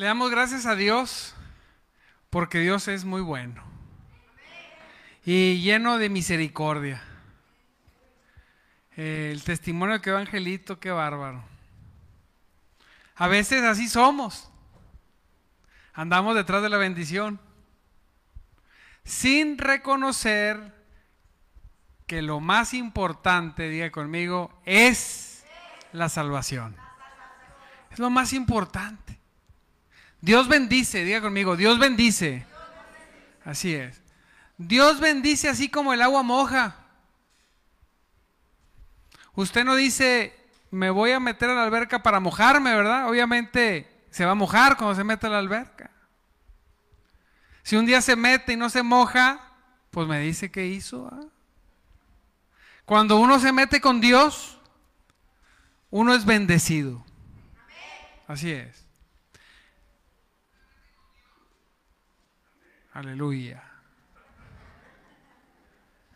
Le damos gracias a Dios porque Dios es muy bueno y lleno de misericordia. El testimonio que va Angelito, qué bárbaro. A veces así somos. Andamos detrás de la bendición sin reconocer que lo más importante, diga conmigo, es la salvación. Es lo más importante. Dios bendice, diga conmigo, Dios bendice. Así es. Dios bendice así como el agua moja. Usted no dice, me voy a meter a la alberca para mojarme, ¿verdad? Obviamente se va a mojar cuando se mete a la alberca. Si un día se mete y no se moja, pues me dice qué hizo. ¿ah? Cuando uno se mete con Dios, uno es bendecido. Así es. Aleluya.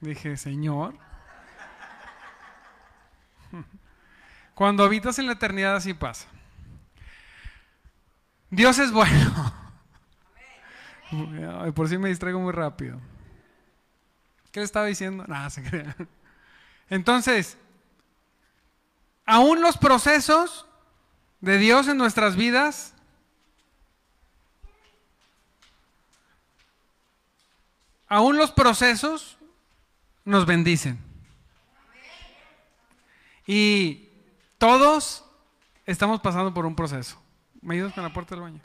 Dije, Señor. Cuando habitas en la eternidad así pasa. Dios es bueno. por si me distraigo muy rápido. ¿Qué le estaba diciendo? Nada, se crea. Entonces, aún los procesos de Dios en nuestras vidas aún los procesos nos bendicen. Y todos estamos pasando por un proceso. ¿Me ayudas con la puerta del baño?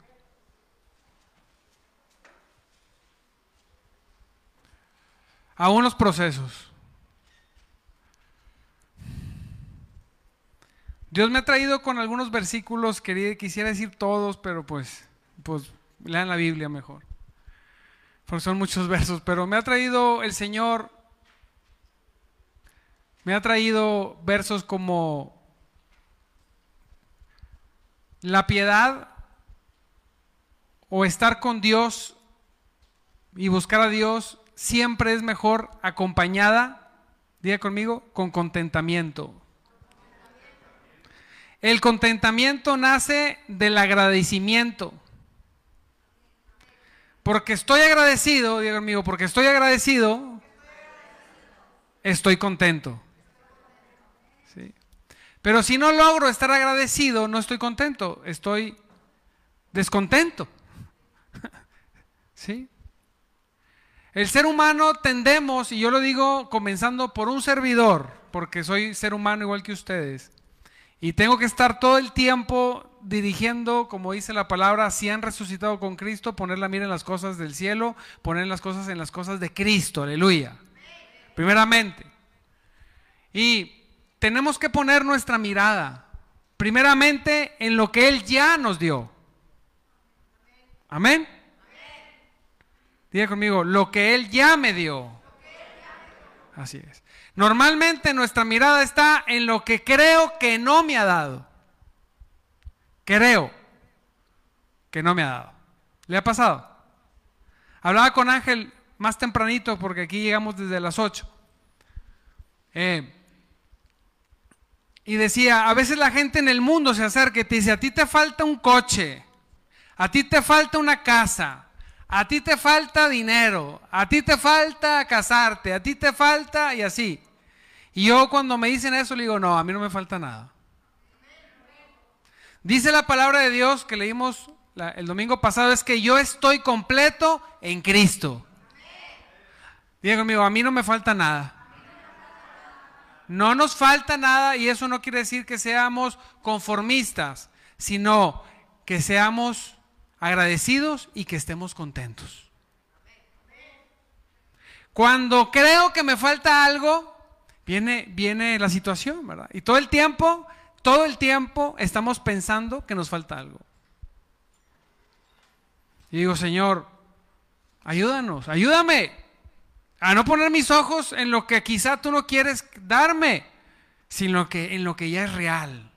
Aún los procesos. Dios me ha traído con algunos versículos, quería, quisiera decir todos, pero pues, pues lean la Biblia mejor. Porque son muchos versos, pero me ha traído el Señor, me ha traído versos como la piedad o estar con Dios y buscar a Dios siempre es mejor acompañada, diga conmigo, con contentamiento. El contentamiento nace del agradecimiento. Porque estoy agradecido, diga conmigo, porque estoy agradecido, estoy contento. Pero si no logro estar agradecido, no estoy contento, estoy descontento. ¿Sí? El ser humano tendemos, y yo lo digo comenzando por un servidor, porque soy ser humano igual que ustedes, y tengo que estar todo el tiempo dirigiendo, como dice la palabra, si han resucitado con Cristo, poner la mira en las cosas del cielo, poner las cosas en las cosas de Cristo, aleluya. Primeramente. Y tenemos que poner nuestra mirada, primeramente, en lo que Él ya nos dio. Amén. Diga conmigo, lo que Él ya me dio. Así es. Normalmente nuestra mirada está en lo que creo que no me ha dado. Creo que no me ha dado. ¿Le ha pasado? Hablaba con Ángel más tempranito porque aquí llegamos desde las 8. Eh, y decía, a veces la gente en el mundo se acerca y te dice, a ti te falta un coche, a ti te falta una casa, a ti te falta dinero, a ti te falta casarte, a ti te falta y así. Y yo cuando me dicen eso le digo, no, a mí no me falta nada. Dice la palabra de Dios que leímos el domingo pasado, es que yo estoy completo en Cristo. Diga conmigo, a mí no me falta nada. No nos falta nada y eso no quiere decir que seamos conformistas, sino que seamos agradecidos y que estemos contentos. Cuando creo que me falta algo, viene, viene la situación, ¿verdad? Y todo el tiempo, todo el tiempo estamos pensando que nos falta algo. Y digo, Señor, ayúdanos, ayúdame a no poner mis ojos en lo que quizá tú no quieres darme, sino que en lo que ya es real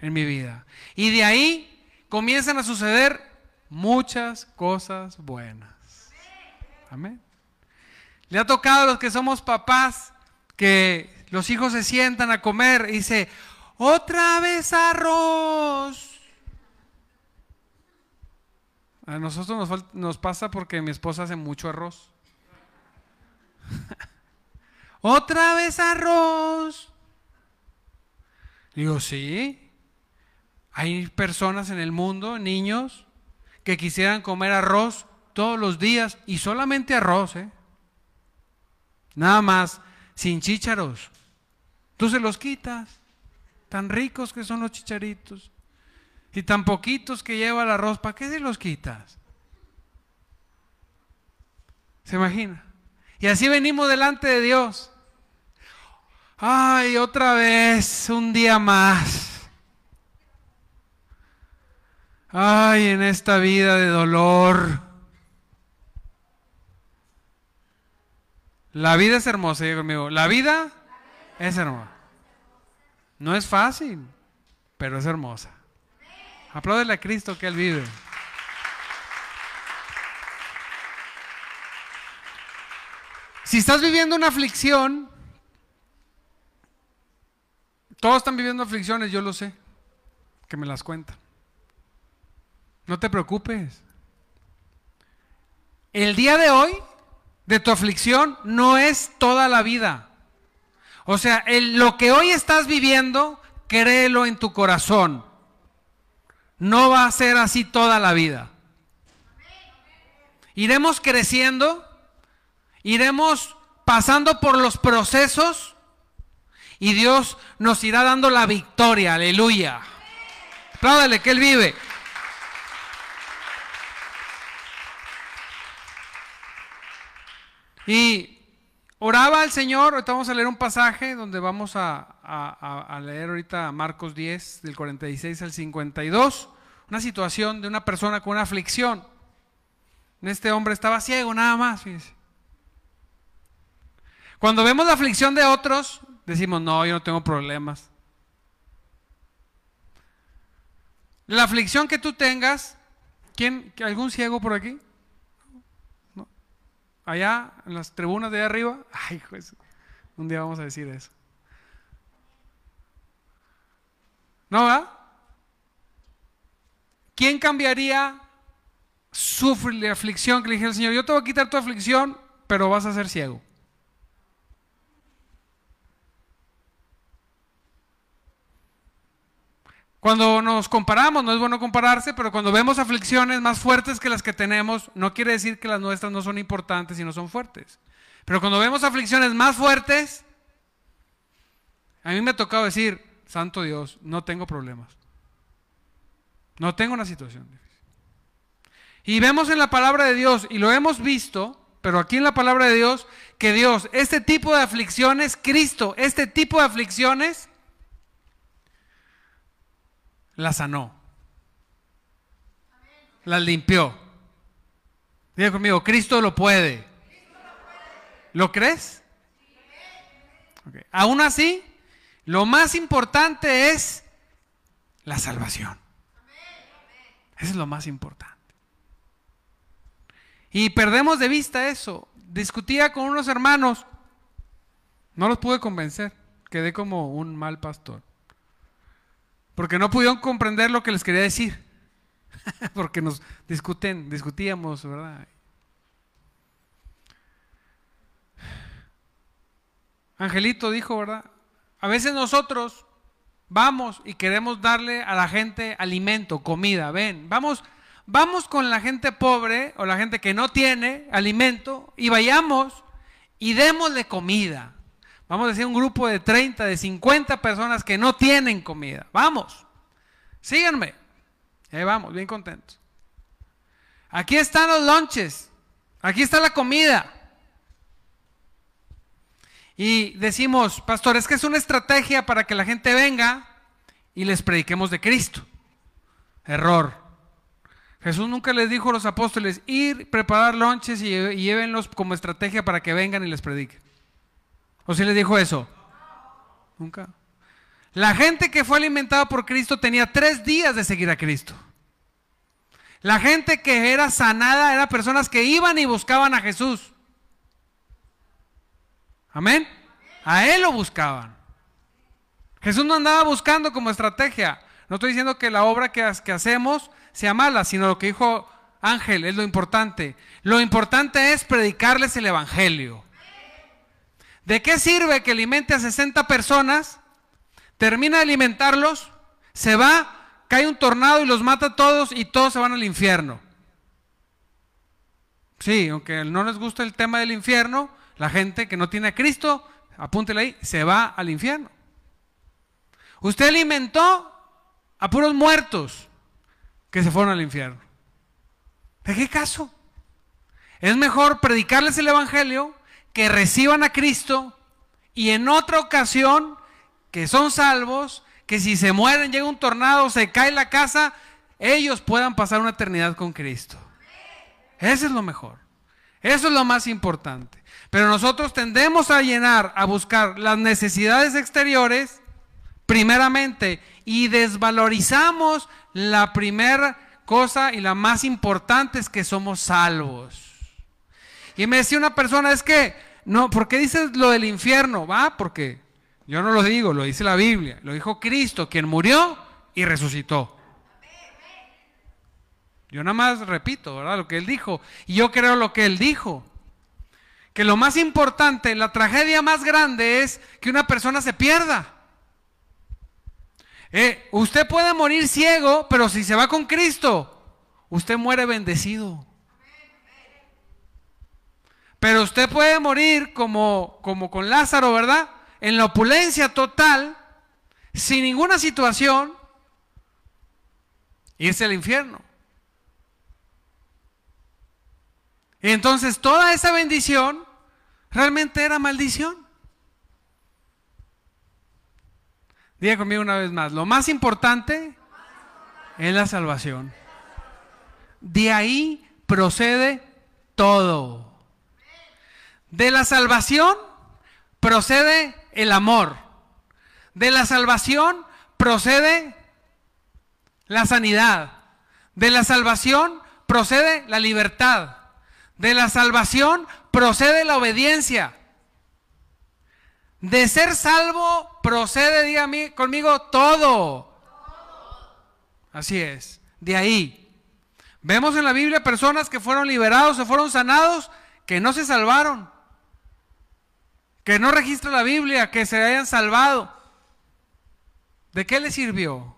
en mi vida. Y de ahí comienzan a suceder muchas cosas buenas. Amén. Le ha tocado a los que somos papás que los hijos se sientan a comer y dice, otra vez arroz. A nosotros nos, nos pasa porque mi esposa hace mucho arroz. Otra vez arroz. Digo, sí. Hay personas en el mundo, niños, que quisieran comer arroz todos los días y solamente arroz, ¿eh? Nada más, sin chícharos. Tú se los quitas. Tan ricos que son los chicharitos. Y tan poquitos que lleva el arroz, ¿para qué se los quitas? ¿Se imagina? Y así venimos delante de Dios. Ay, otra vez, un día más. Ay, en esta vida de dolor. La vida es hermosa, digo conmigo. La vida es hermosa. No es fácil, pero es hermosa. Apláudele a Cristo que Él vive. Si estás viviendo una aflicción, todos están viviendo aflicciones, yo lo sé, que me las cuentan. No te preocupes. El día de hoy de tu aflicción no es toda la vida. O sea, lo que hoy estás viviendo, créelo en tu corazón. No va a ser así toda la vida. Iremos creciendo, iremos pasando por los procesos y Dios nos irá dando la victoria. Aleluya. Apláudale que Él vive. Y oraba al Señor, ahorita vamos a leer un pasaje donde vamos a, a, leer ahorita Marcos 10, del 46 al 52, una situación de una persona con una aflicción. Este hombre estaba ciego nada más, Cuando vemos la aflicción de otros, decimos, no, yo no tengo problemas. La aflicción que tú tengas, ¿quién, ¿algún ciego por aquí? Allá en las tribunas de arriba. Ay, pues, un día vamos a decir eso. ¿No va? ¿Quién cambiaría su aflicción que le dije al Señor? Yo te voy a quitar tu aflicción, pero vas a ser ciego. Cuando nos comparamos, no es bueno compararse, pero cuando vemos aflicciones más fuertes que las que tenemos, no quiere decir que las nuestras no son importantes y no son fuertes. Pero cuando vemos aflicciones más fuertes, a mí me ha tocado decir, Santo Dios, no tengo problemas. No tengo una situación difícil. Y vemos en la palabra de Dios, y lo hemos visto, pero aquí en la palabra de Dios, que Dios, este tipo de aflicciones, Cristo, este tipo de aflicciones, la sanó. La limpió. Diga conmigo, Cristo lo puede. ¿Lo crees? Aún así, lo más importante es la salvación. Eso es lo más importante. Y perdemos de vista eso. Discutía con unos hermanos. No los pude convencer. Quedé como un mal pastor. Porque no pudieron comprender lo que les quería decir. Porque nos discuten, discutíamos, ¿verdad? Angelito dijo, ¿verdad? A veces nosotros vamos y queremos darle a la gente alimento, comida. Ven, vamos, vamos con la gente pobre o la gente que no tiene alimento y vayamos y démosle comida. Vamos a decir un grupo de 30, de 50 personas que no tienen comida. Vamos, síganme. Ahí vamos, bien contentos. Aquí están los lunches. Aquí está la comida. Y decimos, pastor, es que es una estrategia para que la gente venga y les prediquemos de Cristo. Error. Jesús nunca les dijo a los apóstoles, ir, preparar lunches y, y llévenlos como estrategia para que vengan y les prediquen. ¿O si le dijo eso? Nunca. La gente que fue alimentada por Cristo tenía tres días de seguir a Cristo. La gente que era sanada eran personas que iban y buscaban a Jesús. Amén. A Él lo buscaban. Jesús no andaba buscando como estrategia. No estoy diciendo que la obra que, que hacemos sea mala, sino lo que dijo Ángel, es lo importante. Lo importante es predicarles el Evangelio. ¿De qué sirve que alimente a 60 personas? Termina de alimentarlos, se va, cae un tornado y los mata a todos y todos se van al infierno. Sí, aunque no les gusta el tema del infierno, la gente que no tiene a Cristo, apúntele ahí, se va al infierno. Usted alimentó a puros muertos que se fueron al infierno. ¿De qué caso? Es mejor predicarles el Evangelio, que reciban a Cristo y en otra ocasión que son salvos, que si se mueren, llega un tornado, se cae la casa, ellos puedan pasar una eternidad con Cristo. Eso es lo mejor. Eso es lo más importante. Pero nosotros tendemos a llenar, a buscar las necesidades exteriores, primeramente, y desvalorizamos la primera cosa y la más importante es que somos salvos. Y me decía una persona, es que, no, ¿por qué dices lo del infierno? Va, porque yo no lo digo, lo dice la Biblia, lo dijo Cristo, quien murió y resucitó. Yo nada más repito, ¿verdad? Lo que él dijo. Y yo creo lo que él dijo. Que lo más importante, la tragedia más grande es que una persona se pierda. Eh, usted puede morir ciego, pero si se va con Cristo, usted muere bendecido. Pero usted puede morir como, como con Lázaro, ¿verdad? En la opulencia total, sin ninguna situación, irse al infierno. Y entonces toda esa bendición realmente era maldición. Diga conmigo una vez más, lo más importante es la salvación. De ahí procede todo. De la salvación procede el amor. De la salvación procede la sanidad. De la salvación procede la libertad. De la salvación procede la obediencia. De ser salvo procede, diga conmigo, todo. Así es. De ahí. Vemos en la Biblia personas que fueron liberados, se fueron sanados, que no se salvaron. Que no registra la Biblia, que se hayan salvado. ¿De qué le sirvió?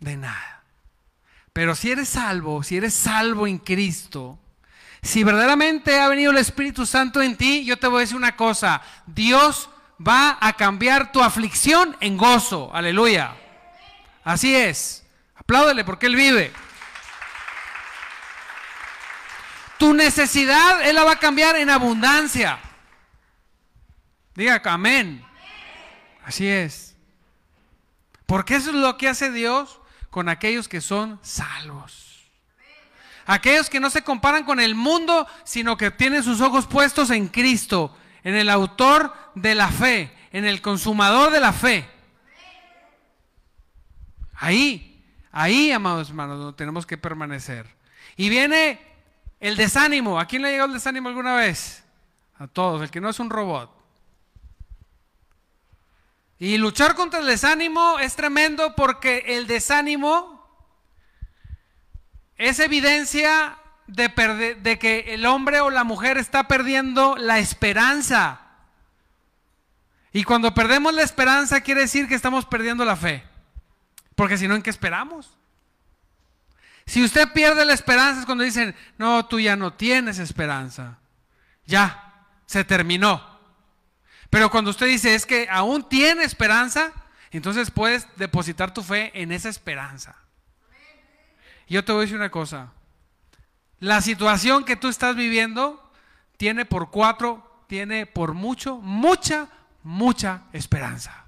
De nada. Pero si eres salvo, si eres salvo en Cristo, si verdaderamente ha venido el Espíritu Santo en ti, yo te voy a decir una cosa, Dios va a cambiar tu aflicción en gozo, aleluya. Así es, apláudele porque Él vive. Tu necesidad Él la va a cambiar en abundancia. Diga amén. Así es. Porque eso es lo que hace Dios con aquellos que son salvos. Aquellos que no se comparan con el mundo, sino que tienen sus ojos puestos en Cristo, en el autor de la fe, en el consumador de la fe. Ahí, ahí, amados hermanos, tenemos que permanecer. Y viene el desánimo. ¿A quién le ha llegado el desánimo alguna vez? A todos, el que no es un robot. Y luchar contra el desánimo es tremendo porque el desánimo es evidencia de, de, que el hombre o la mujer está perdiendo la esperanza. Y cuando perdemos la esperanza quiere decir que estamos perdiendo la fe. Porque si no, ¿en qué esperamos? Si usted pierde la esperanza es cuando dicen, no, tú ya no tienes esperanza. Ya, se terminó. Pero cuando usted dice es que aún tiene esperanza, entonces puedes depositar tu fe en esa esperanza. Yo te voy a decir una cosa. La situación que tú estás viviendo tiene por cuatro, tiene por mucho, mucha, mucha esperanza.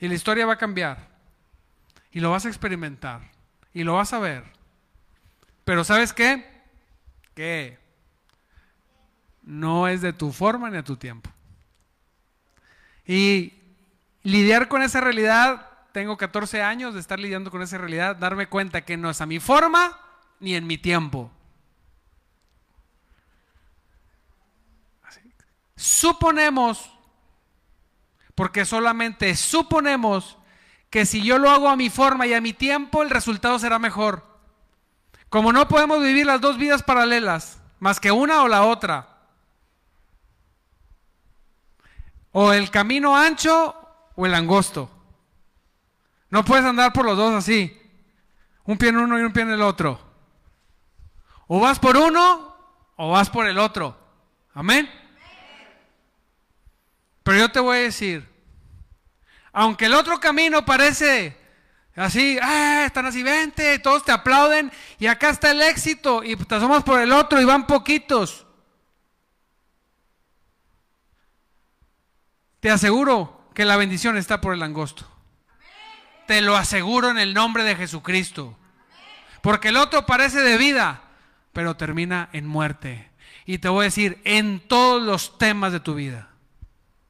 Y la historia va a cambiar. Y lo vas a experimentar. Y lo vas a ver. Pero ¿sabes qué? Que no es de tu forma ni a tu tiempo. Y lidiar con esa realidad, tengo 14 años de estar lidiando con esa realidad, darme cuenta que no es a mi forma ni en mi tiempo. Suponemos, porque solamente suponemos que si yo lo hago a mi forma y a mi tiempo, el resultado será mejor. Como no podemos vivir las dos vidas paralelas, más que una o la otra. O el camino ancho o el angosto. No puedes andar por los dos así. Un pie en uno y un pie en el otro. O vas por uno o vas por el otro. Amén. Pero yo te voy a decir, aunque el otro camino parece así, ah, están así, vente, todos te aplauden y acá está el éxito y te asomas por el otro y van poquitos. Te aseguro que la bendición está por el angosto. Te lo aseguro en el nombre de Jesucristo. Porque el otro parece de vida, pero termina en muerte. Y te voy a decir, en todos los temas de tu vida,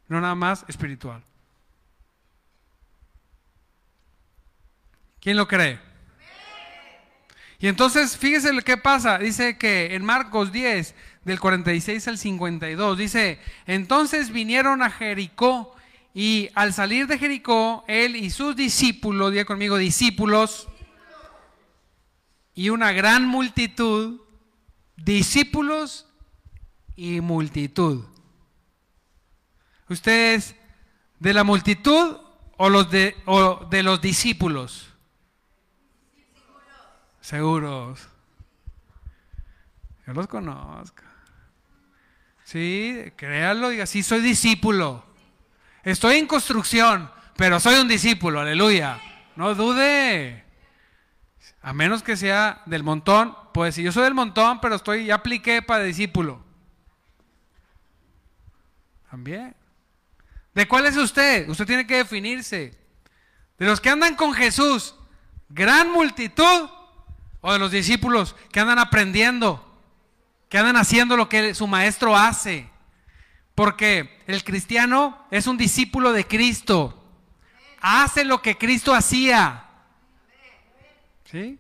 no nada más espiritual. ¿Quién lo cree? Y entonces, fíjese lo que pasa. Dice que en Marcos 10, del 46 al 52, dice, entonces vinieron a Jericó y al salir de Jericó, él y sus discípulos, diga conmigo, discípulos, y una gran multitud, discípulos y multitud. ¿Ustedes de la multitud o, los de, o de los discípulos? Seguros. Yo los conozco. Sí, créalo, diga, sí, soy discípulo. Estoy en construcción, pero soy un discípulo, aleluya. No dude. A menos que sea del montón, pues si yo soy del montón, pero estoy, ya apliqué para discípulo. También. ¿De cuál es usted? Usted tiene que definirse. De los que andan con Jesús, gran multitud, o de los discípulos que andan aprendiendo, que andan haciendo lo que su maestro hace. Porque el cristiano es un discípulo de Cristo. Hace lo que Cristo hacía. ¿Sí?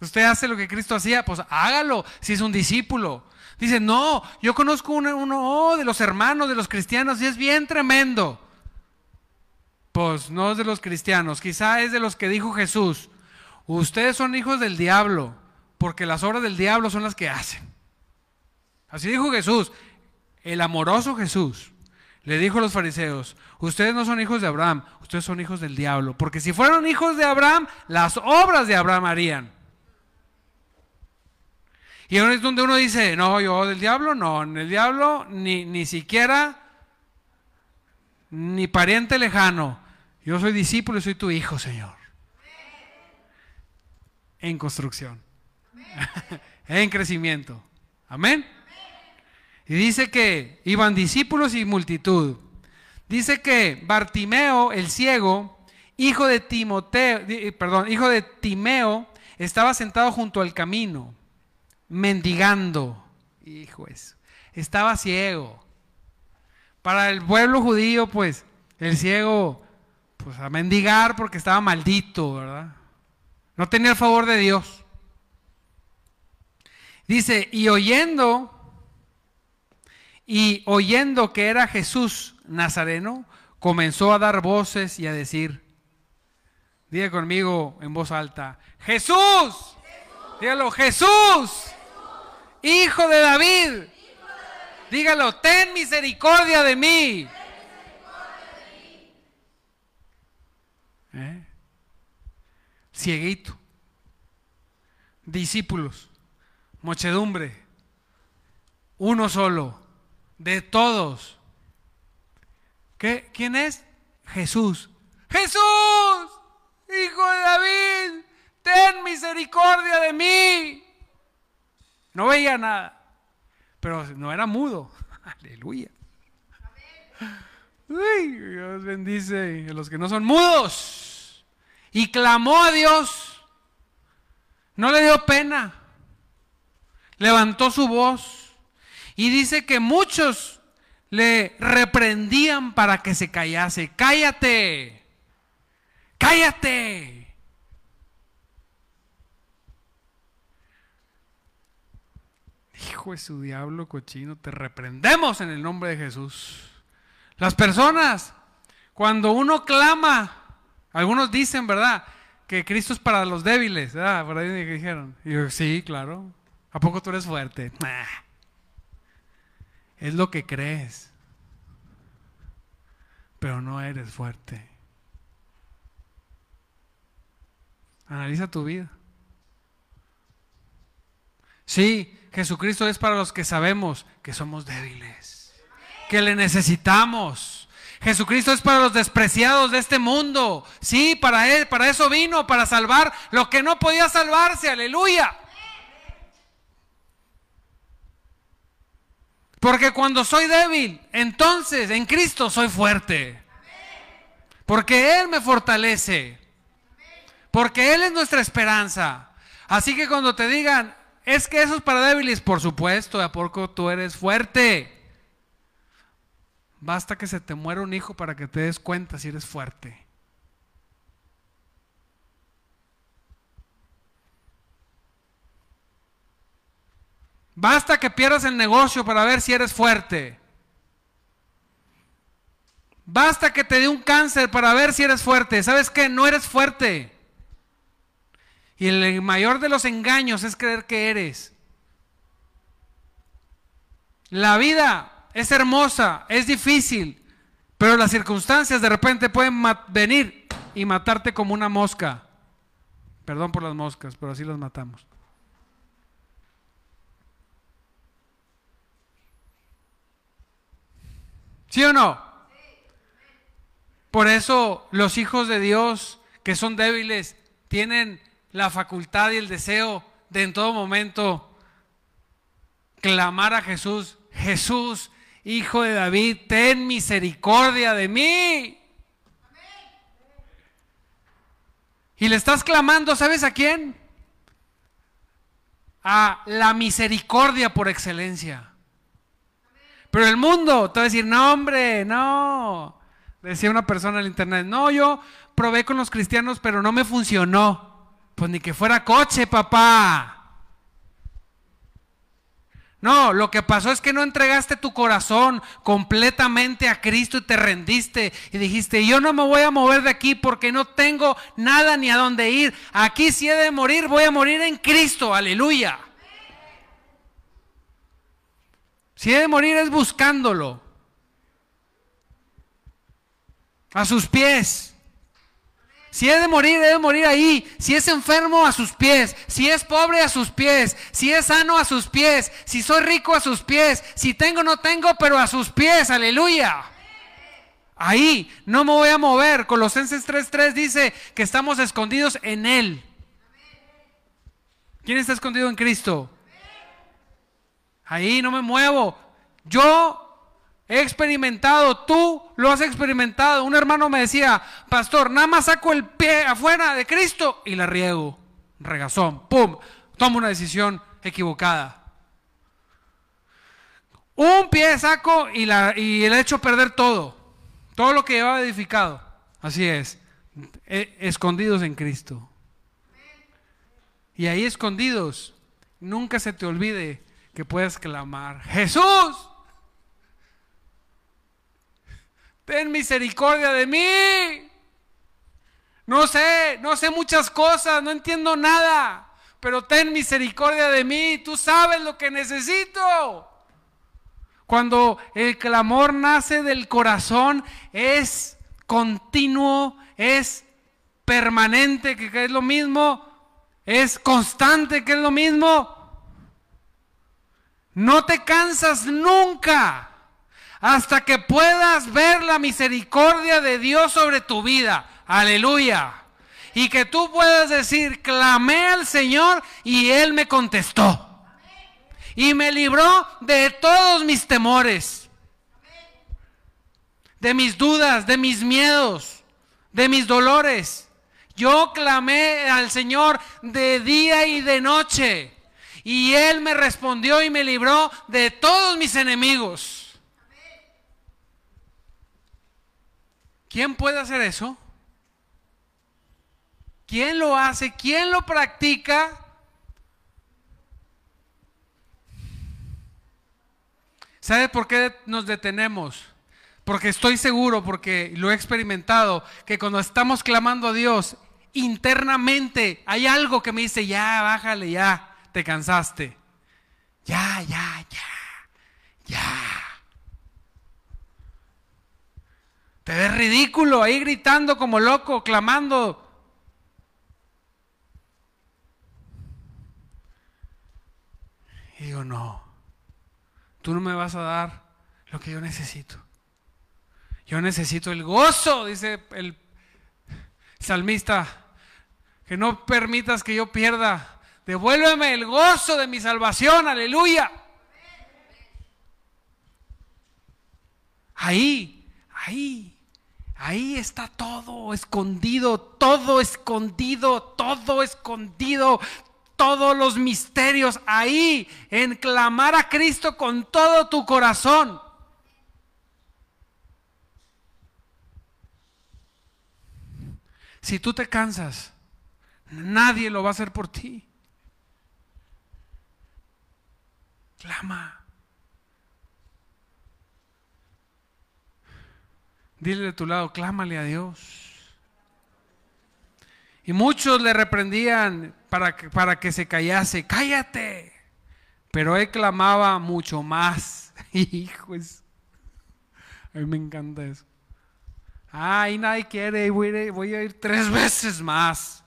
Usted hace lo que Cristo hacía, pues hágalo si es un discípulo. Dice, no, yo conozco uno, uno de los hermanos de los cristianos y es bien tremendo. Pues no es de los cristianos, quizá es de los que dijo Jesús. Ustedes son hijos del diablo, porque las obras del diablo son las que hacen. Así dijo Jesús, el amoroso Jesús. Le dijo a los fariseos, ustedes no son hijos de Abraham, ustedes son hijos del diablo, porque si fueran hijos de Abraham, las obras de Abraham harían. Y ahora es donde uno dice, no, yo del diablo, no, en el diablo ni, ni siquiera, ni pariente lejano. Yo soy discípulo y soy tu hijo, Señor. En construcción. en crecimiento. Amén. Y dice que iban discípulos y multitud. Dice que Bartimeo, el ciego, hijo de Timoteo, perdón, hijo de Timeo, estaba sentado junto al camino, mendigando. Hijo eso. Estaba ciego. Para el pueblo judío, pues, el ciego, pues a mendigar porque estaba maldito, ¿verdad? No tenía el favor de Dios. Dice, y oyendo y oyendo que era Jesús Nazareno, comenzó a dar voces y a decir, diga conmigo en voz alta, Jesús, dígalo, Jesús, Hijo, de David. dígalo, ten misericordia de mí. ¿Eh? Cieguito, discípulos, muchedumbre, uno solo de todos. ¿Qué? ¿Quién es? Jesús. Jesús, hijo de David, ten misericordia de mí. No veía nada, pero no era mudo. Aleluya. Dios bendice a los que no son mudos. Y clamó a Dios. No le dio pena. Levantó su voz y dice que muchos le reprendían para que se callase. Cállate, cállate. Hijo de su diablo cochino, te reprendemos en el nombre de Jesús. Las personas, cuando uno clama Algunos dicen, ¿verdad? Que Cristo es para los débiles, ¿verdad? Por ahí dijeron. Y yo, sí, claro. ¿A poco tú eres fuerte? Es lo que crees. Pero no eres fuerte. Analiza tu vida. Sí, Jesucristo es para los que sabemos que somos débiles, que le necesitamos. Jesucristo es para los despreciados de este mundo. Sí, para él, para eso vino, para salvar lo que no podía salvarse. Aleluya. Porque cuando soy débil, entonces en Cristo soy fuerte. Porque Él me fortalece. Porque Él es nuestra esperanza. Así que cuando te digan, es que eso es para débiles, por supuesto, ¿a poco tú eres fuerte? Basta que se te muera un hijo para que te des cuenta si eres fuerte. Basta que pierdas el negocio para ver si eres fuerte. Basta que te dé un cáncer para ver si eres fuerte. ¿Sabes qué? No eres fuerte. Y el mayor de los engaños es creer que eres. La vida es hermosa, es difícil, pero las circunstancias de repente pueden venir y matarte como una mosca. Perdón por las moscas, pero así las matamos. ¿Sí o no? Por eso los hijos de Dios que son débiles tienen la facultad y el deseo de en todo momento clamar a Jesús, Jesús, hijo de David, ten misericordia de mí. Y le estás clamando, ¿sabes a quién? A la misericordia por excelencia. Pero el mundo te va a decir, no hombre, no. Decía una persona en el internet, no, yo probé con los cristianos, pero no me funcionó. Pues ni que fuera coche, papá. No, lo que pasó es que no entregaste tu corazón completamente a Cristo y te rendiste y dijiste, yo no me voy a mover de aquí porque no tengo nada ni a dónde ir. Aquí si he de morir, voy a morir en Cristo, aleluya. Si he de morir es buscándolo. A sus pies. Si he de morir, he de morir ahí. Si es enfermo, a sus pies. Si es pobre, a sus pies. Si es sano, a sus pies. Si soy rico, a sus pies. Si tengo, no tengo, pero a sus pies. Aleluya. Ahí no me voy a mover. Colosenses 3:3 dice que estamos escondidos en Él. ¿Quién está escondido en Cristo? Ahí no me muevo. Yo he experimentado, tú lo has experimentado. Un hermano me decía, pastor, nada más saco el pie afuera de Cristo y la riego. Regazón, pum, tomo una decisión equivocada. Un pie saco y, la, y le hecho perder todo. Todo lo que llevaba edificado. Así es. E, escondidos en Cristo. Y ahí escondidos, nunca se te olvide que puedes clamar, Jesús, ten misericordia de mí. No sé, no sé muchas cosas, no entiendo nada, pero ten misericordia de mí, tú sabes lo que necesito. Cuando el clamor nace del corazón, es continuo, es permanente, que es lo mismo, es constante, que es lo mismo, no te cansas nunca hasta que puedas ver la misericordia de Dios sobre tu vida. Aleluya. Y que tú puedas decir, clamé al Señor y Él me contestó. Y me libró de todos mis temores, de mis dudas, de mis miedos, de mis dolores. Yo clamé al Señor de día y de noche. Y Él me respondió y me libró de todos mis enemigos. ¿Quién puede hacer eso? ¿Quién lo hace? ¿Quién lo practica? ¿Sabe por qué nos detenemos? Porque estoy seguro, porque lo he experimentado, que cuando estamos clamando a Dios, internamente hay algo que me dice, ya, bájale, ya, te cansaste. Ya, ya, ya, ya. Te ves ridículo ahí gritando como loco, clamando. Y digo, no, tú no me vas a dar lo que yo necesito. Yo necesito el gozo, dice el salmista, que no permitas que yo pierda. Devuélveme el gozo de mi salvación, aleluya. Ahí, ahí, ahí está todo escondido, todo escondido, todo escondido, todos los misterios ahí, en clamar a Cristo con todo tu corazón. Si tú te cansas, nadie lo va a hacer por ti. Clama. Dile de tu lado, clámale a Dios. Y muchos le reprendían para que, para que se callase, cállate. Pero él clamaba mucho más. Hijos, a mí me encanta eso. Ay, nadie quiere, voy a, voy a ir tres veces más.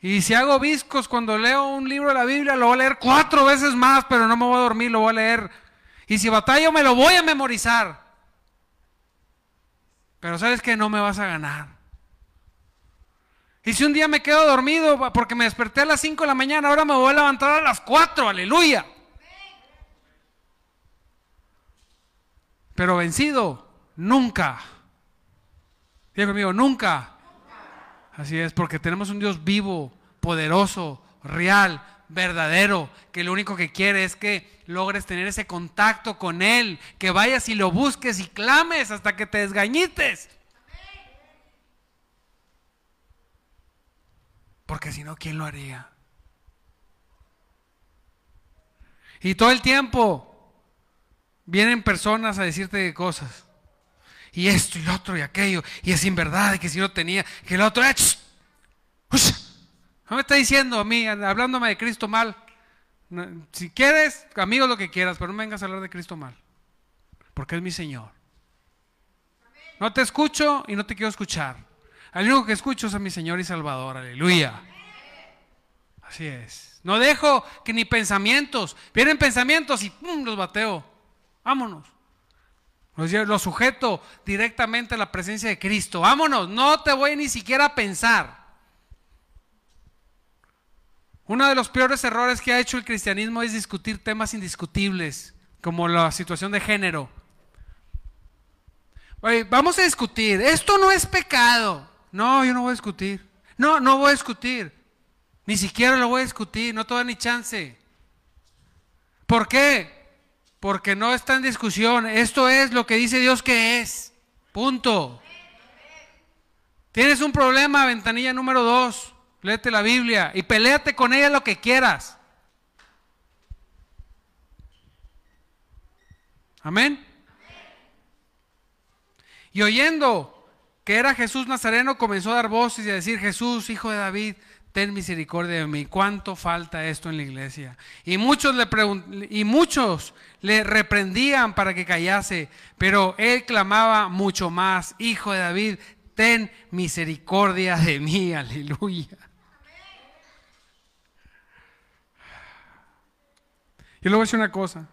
Y si hago viscos cuando leo un libro de la Biblia, lo voy a leer cuatro veces más, pero no me voy a dormir, lo voy a leer. Y si batallo, me lo voy a memorizar. Pero sabes que no me vas a ganar. Y si un día me quedo dormido porque me desperté a las 5 de la mañana, ahora me voy a levantar a las 4, aleluya. Pero vencido, nunca. Diga conmigo, nunca. Así es, porque tenemos un Dios vivo, poderoso, real, verdadero, que lo único que quiere es que logres tener ese contacto con Él, que vayas y lo busques y clames hasta que te desgañites. Porque si no, ¿quién lo haría? Y todo el tiempo vienen personas a decirte cosas y esto y lo otro y aquello, y es sin verdad, y que si no tenía, que el otro, ¡eh, no me está diciendo a mí, hablándome de Cristo mal. Si quieres, amigo, lo que quieras, pero no me vengas a hablar de Cristo mal, porque es mi Señor. No te escucho y no te quiero escuchar. Al único que escucho es a mi Señor y Salvador, aleluya. Así es. No dejo que ni pensamientos, vienen pensamientos y ¡pum! los bateo. Vámonos. Lo sujeto directamente a la presencia de Cristo. Vámonos, no te voy ni siquiera a pensar. Uno de los peores errores que ha hecho el cristianismo es discutir temas indiscutibles, como la situación de género. vamos a discutir, esto no es pecado. No, yo no voy a discutir. No, no voy a discutir. Ni siquiera lo voy a discutir, no te da ni chance. ¿Por qué? porque no está en discusión. Esto es lo que dice Dios que es. Punto. Tienes un problema, ventanilla número dos. Léete la Biblia y peleate con ella lo que quieras. Amén. Y oyendo que era Jesús Nazareno, comenzó a dar voces y a decir, Jesús, hijo de David, ten misericordia de mí. ¿Cuánto falta esto en la iglesia? Y muchos le, y muchos le reprendían para que callase, pero él clamaba mucho más, Hijo de David, ten misericordia de mí. Aleluya. Y luego es una cosa.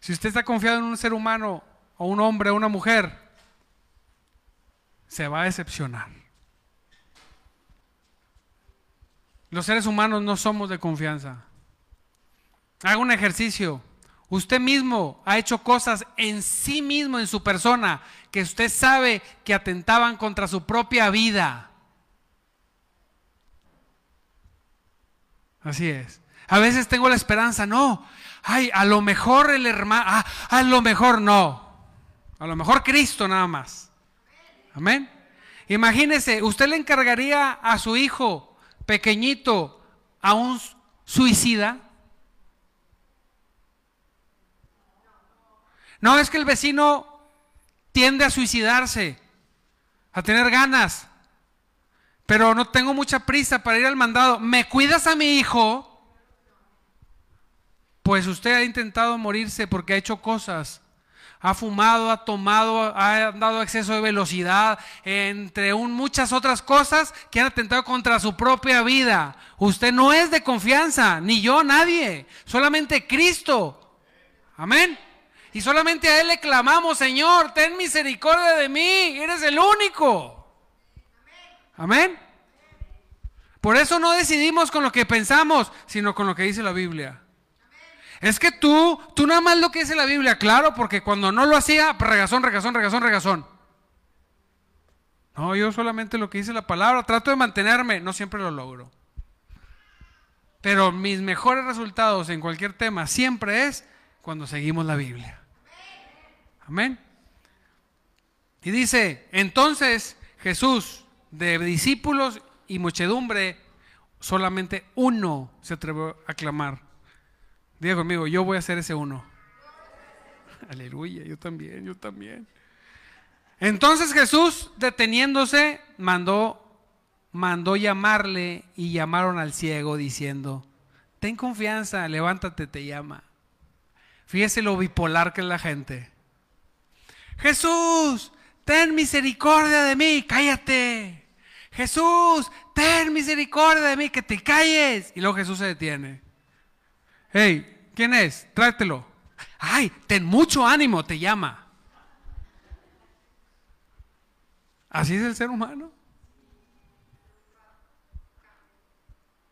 Si usted está confiado en un ser humano, o un hombre, o una mujer, se va a decepcionar. Los seres humanos no somos de confianza. Haga un ejercicio. Usted mismo ha hecho cosas en sí mismo, en su persona, que usted sabe que atentaban contra su propia vida. Así es. A veces tengo la esperanza, no, ay, a lo mejor el hermano, ah, a lo mejor no. A lo mejor Cristo nada más. Amén. Imagínese, usted le encargaría a su hijo pequeñito a un suicida? No, es que el vecino tiende a suicidarse, a tener ganas, pero no tengo mucha prisa para ir al mandado. ¿Me cuidas a mi hijo? Pues usted ha intentado morirse porque ha hecho cosas. Ha fumado, ha tomado, ha dado exceso de velocidad, entre muchas otras cosas que han atentado contra su propia vida. Usted no es de confianza, ni yo, nadie, solamente Cristo. Amén. Y solamente a Él le clamamos, Señor, ten misericordia de mí, eres el único. Amén. Por eso no decidimos con lo que pensamos, sino con lo que dice la Biblia. Es que tú, tú nada más lo que dice la Biblia, claro, porque cuando no lo hacía, regazón, regazón, regazón, regazón. No, yo solamente lo que dice la palabra, trato de mantenerme, no siempre lo logro. Pero mis mejores resultados en cualquier tema siempre es cuando seguimos la Biblia. Amén. Y dice, entonces Jesús, de discípulos y muchedumbre, solamente uno se atrevió a clamar. Diga conmigo, yo voy a ser ese uno. Aleluya, yo también, yo también. Entonces Jesús, deteniéndose, mandó, mandó llamarle y llamaron al ciego diciendo, ten confianza, levántate, te llama. Fíjese lo bipolar que es la gente. Jesús, ten misericordia de mí, cállate. Jesús, ten misericordia de mí, que te calles. Y luego Jesús se detiene. Hey, ¿Quién es? Tráetelo. Ay, ten mucho ánimo, te llama. Así es el ser humano.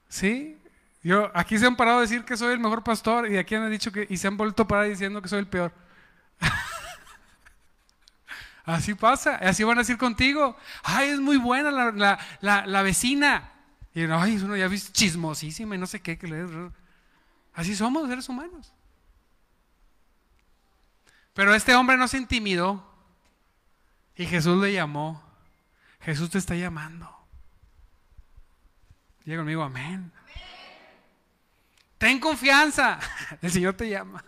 ¿Sí? Yo, aquí se han parado a decir que soy el mejor pastor y aquí han dicho que, y se han vuelto a parar diciendo que soy el peor. así pasa, así van a decir contigo. Ay, es muy buena la, vecina. Y ay, uno ya chismosísima y no sé qué. Que le... Así somos seres humanos. Pero este hombre no se intimidó y Jesús le llamó. Jesús te está llamando. Diga conmigo, amén. Ten confianza. El Señor te llama.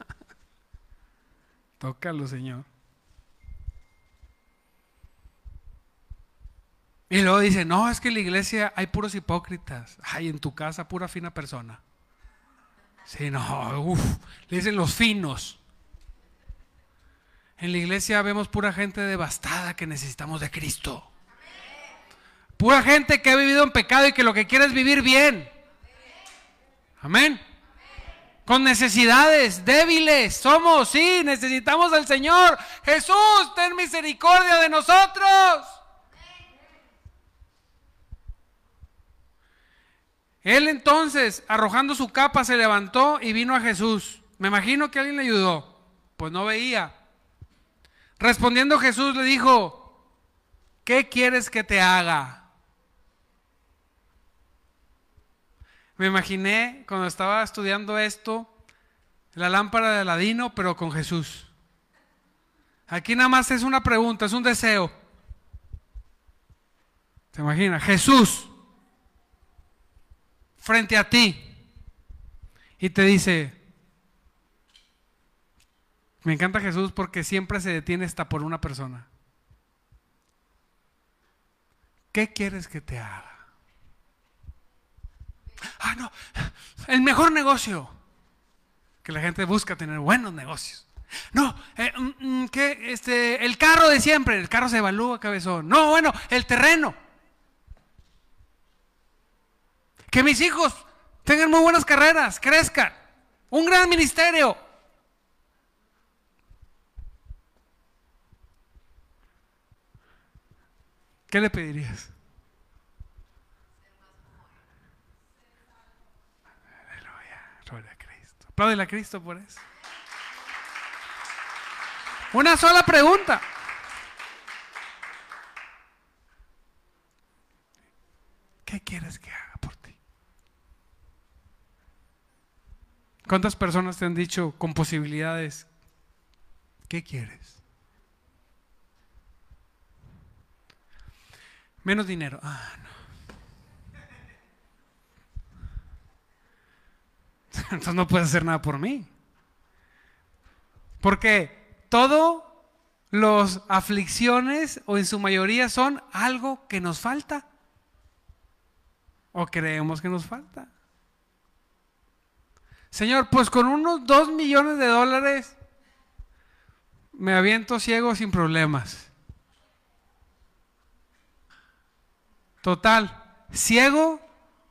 Tócalo, Señor. Y luego dice, no, es que en la iglesia hay puros hipócritas. Hay en tu casa pura fina persona. Sí, no, uff, le dicen los finos. En la iglesia vemos pura gente devastada que necesitamos de Cristo. Pura gente que ha vivido en pecado y que lo que quiere es vivir bien. Amén. Con necesidades débiles somos, sí, necesitamos al Señor. Jesús, ten misericordia de nosotros. Él entonces, arrojando su capa, se levantó y vino a Jesús. Me imagino que alguien le ayudó. Pues no veía. Respondiendo Jesús le dijo, ¿qué quieres que te haga? Me imaginé cuando estaba estudiando esto, la lámpara de Aladino, pero con Jesús. Aquí nada más es una pregunta, es un deseo. ¿Te imaginas? Jesús, frente a ti y te dice, me encanta Jesús porque siempre se detiene hasta por una persona. ¿Qué quieres que te haga? Ah, no, el mejor negocio. Que la gente busca tener buenos negocios. No, eh, mm, mm, este, el carro de siempre, el carro se evalúa, cabezón. No, bueno, el terreno. Que mis hijos tengan muy buenas carreras, crezcan. Un gran ministerio. ¿Qué le pedirías? Aleluya, a Cristo. Apláudele a Cristo por eso. Una sola pregunta. ¿Qué quieres que haga? ¿Cuántas personas te han dicho con posibilidades, ¿qué quieres? Menos dinero. Ah, no. Entonces no puedes hacer nada por mí. ¿Por qué? todo las aflicciones o en su mayoría son algo que nos falta. O creemos que nos falta. Señor, pues con unos dos millones de dólares me aviento ciego sin problemas. Total, ciego,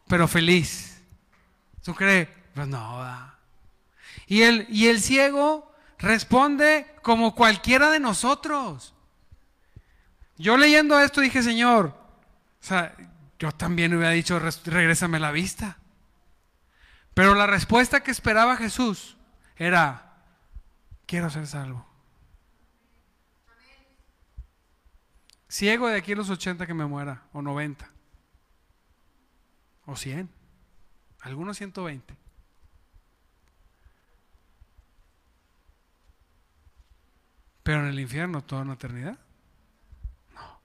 pero feliz. ¿Tú crees? Pues no. Y el, y el ciego responde como cualquiera de nosotros. Yo leyendo esto dije, Señor, o sea, yo también hubiera dicho, regrésame la vista. Pero la respuesta que esperaba Jesús era, quiero ser salvo. Ciego de aquí a los 80 que me muera, o 90, o 100, algunos 120. Pero en el infierno toda una eternidad. No.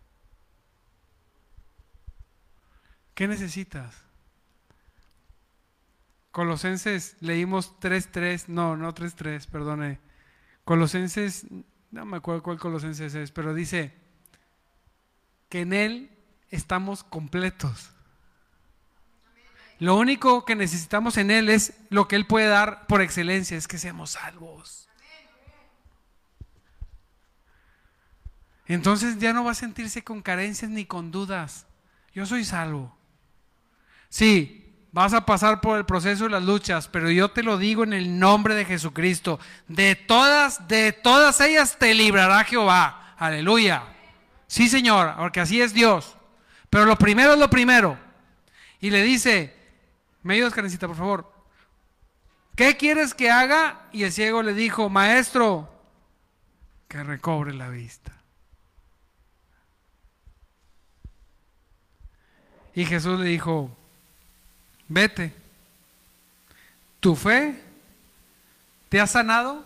¿Qué necesitas? Colosenses, leímos 3.3, no, no 3.3, perdone. Colosenses, no me acuerdo cuál Colosenses es, pero dice que en Él estamos completos. Lo único que necesitamos en Él es lo que Él puede dar por excelencia, es que seamos salvos. Entonces ya no va a sentirse con carencias ni con dudas. Yo soy salvo. Sí, vas a pasar por el proceso de las luchas, pero yo te lo digo en el nombre de Jesucristo. De todas, de todas ellas te librará Jehová. Aleluya. Sí, Señor, porque así es Dios. Pero lo primero es lo primero. Y le dice, ¿me ayudas, Karencita, por favor? ¿Qué quieres que haga? Y el ciego le dijo, maestro, que recobre la vista. Y Jesús le dijo, vete, tu fe te ha sanado.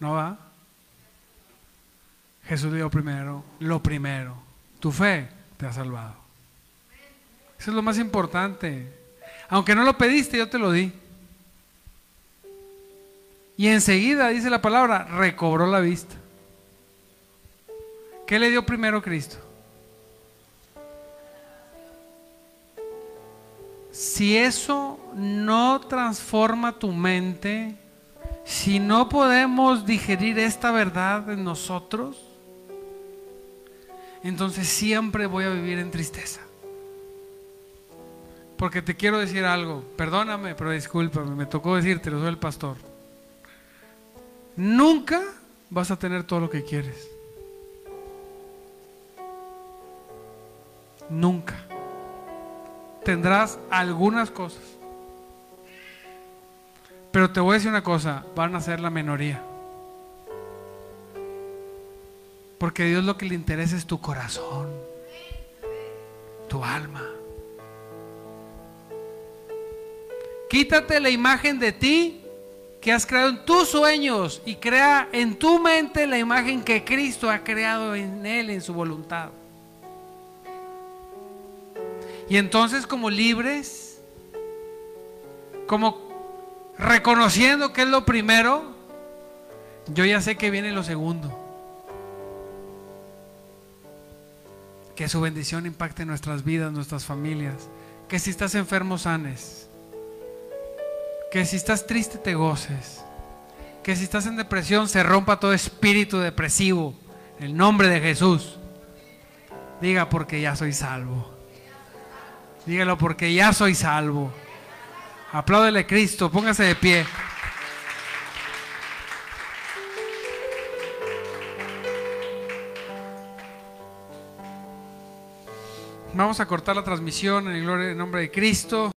No va. Jesús dijo primero, lo primero, tu fe te ha salvado. Eso es lo más importante. Aunque no lo pediste, yo te lo di. Y enseguida, dice la palabra, recobró la vista. ¿Qué le dio primero Cristo? Si eso no transforma tu mente, si no podemos digerir esta verdad en nosotros, entonces siempre voy a vivir en tristeza. Porque te quiero decir algo, perdóname, pero discúlpame, me tocó decirte, lo soy el pastor. Nunca vas a tener todo lo que quieres. Nunca tendrás algunas cosas. Pero te voy a decir una cosa, van a ser la minoría. Porque a Dios lo que le interesa es tu corazón, tu alma. Quítate la imagen de ti que has creado en tus sueños y crea en tu mente la imagen que Cristo ha creado en Él, en su voluntad. Y entonces como libres, como reconociendo que es lo primero, yo ya sé que viene lo segundo. Que su bendición impacte nuestras vidas, nuestras familias. Que si estás enfermo sanes. Que si estás triste te goces. Que si estás en depresión se rompa todo espíritu depresivo. En el nombre de Jesús. Diga porque ya soy salvo. Dígalo porque ya soy salvo. Apláudele Cristo, póngase de pie. Vamos a cortar la transmisión en el nombre de Cristo.